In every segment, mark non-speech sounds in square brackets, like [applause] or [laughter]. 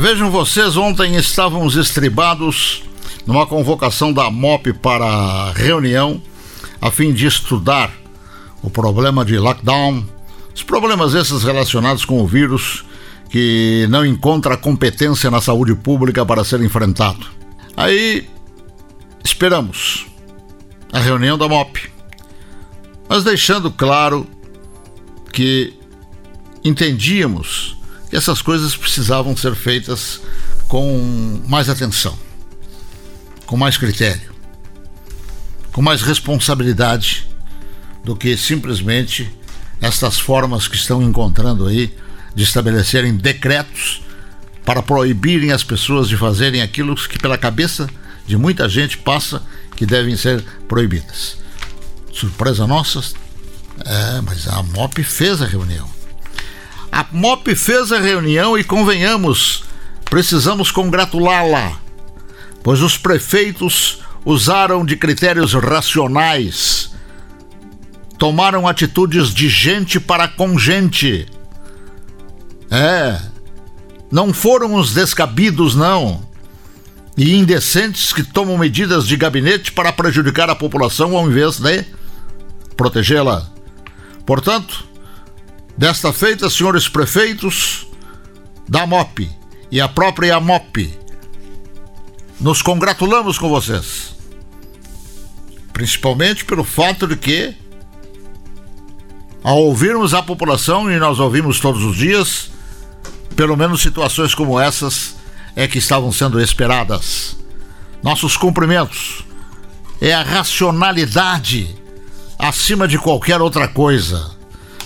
Vejam vocês, ontem estávamos estribados numa convocação da MOP para reunião a fim de estudar o problema de lockdown, os problemas esses relacionados com o vírus que não encontra competência na saúde pública para ser enfrentado. Aí esperamos a reunião da MOP, mas deixando claro que entendíamos que essas coisas precisavam ser feitas com mais atenção, com mais critério, com mais responsabilidade do que simplesmente estas formas que estão encontrando aí de estabelecerem decretos para proibirem as pessoas de fazerem aquilo que pela cabeça de muita gente passa que devem ser proibidas. Surpresa nossa, é, mas a MOP fez a reunião. A MOP fez a reunião e convenhamos, precisamos congratulá-la, pois os prefeitos usaram de critérios racionais, tomaram atitudes de gente para com gente. É, não foram os descabidos, não, e indecentes que tomam medidas de gabinete para prejudicar a população ao invés de protegê-la. Portanto, desta feita, senhores prefeitos da MOP e a própria MOP, nos congratulamos com vocês. Principalmente pelo fato de que, ao ouvirmos a população, e nós ouvimos todos os dias, pelo menos situações como essas é que estavam sendo esperadas. Nossos cumprimentos é a racionalidade acima de qualquer outra coisa.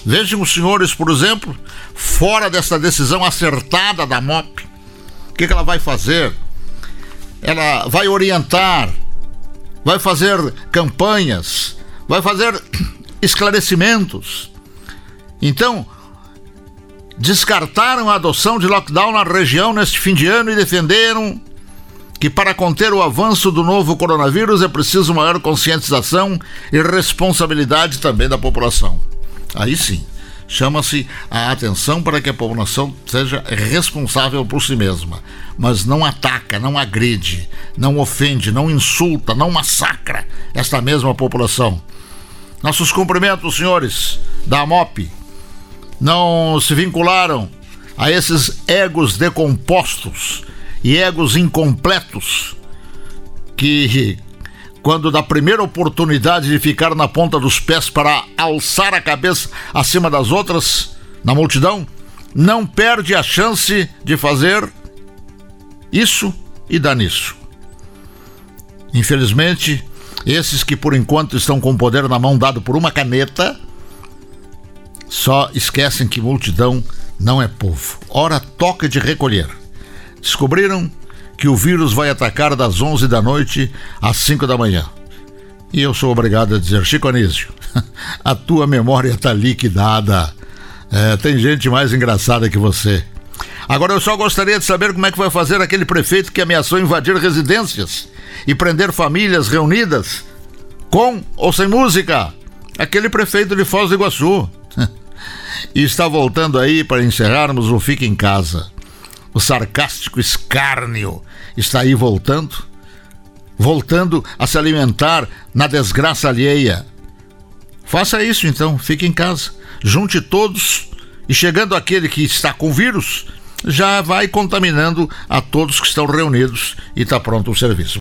Vejam os senhores, por exemplo, fora dessa decisão acertada da MOP, o que, que ela vai fazer? Ela vai orientar, vai fazer campanhas, vai fazer [clears throat] esclarecimentos. Então, descartaram a adoção de lockdown na região neste fim de ano e defenderam que para conter o avanço do novo coronavírus é preciso maior conscientização e responsabilidade também da população. Aí sim, chama-se a atenção para que a população seja responsável por si mesma, mas não ataca, não agride, não ofende, não insulta, não massacra esta mesma população. Nossos cumprimentos, senhores da MOP, não se vincularam a esses egos decompostos e egos incompletos que, quando da primeira oportunidade de ficar na ponta dos pés para alçar a cabeça acima das outras na multidão, não perde a chance de fazer isso e dar nisso. Infelizmente, esses que por enquanto estão com o poder na mão dado por uma caneta, só esquecem que multidão não é povo. Ora, toca de recolher descobriram que o vírus vai atacar das 11 da noite às 5 da manhã. E eu sou obrigado a dizer, Chico Anísio, [laughs] a tua memória está liquidada. É, tem gente mais engraçada que você. Agora eu só gostaria de saber como é que vai fazer aquele prefeito que ameaçou invadir residências e prender famílias reunidas, com ou sem música. Aquele prefeito de Foz do Iguaçu. [laughs] e está voltando aí para encerrarmos o Fica em Casa o sarcástico escárnio está aí voltando, voltando a se alimentar na desgraça alheia. Faça isso então, fique em casa, junte todos e chegando aquele que está com vírus, já vai contaminando a todos que estão reunidos e está pronto o serviço.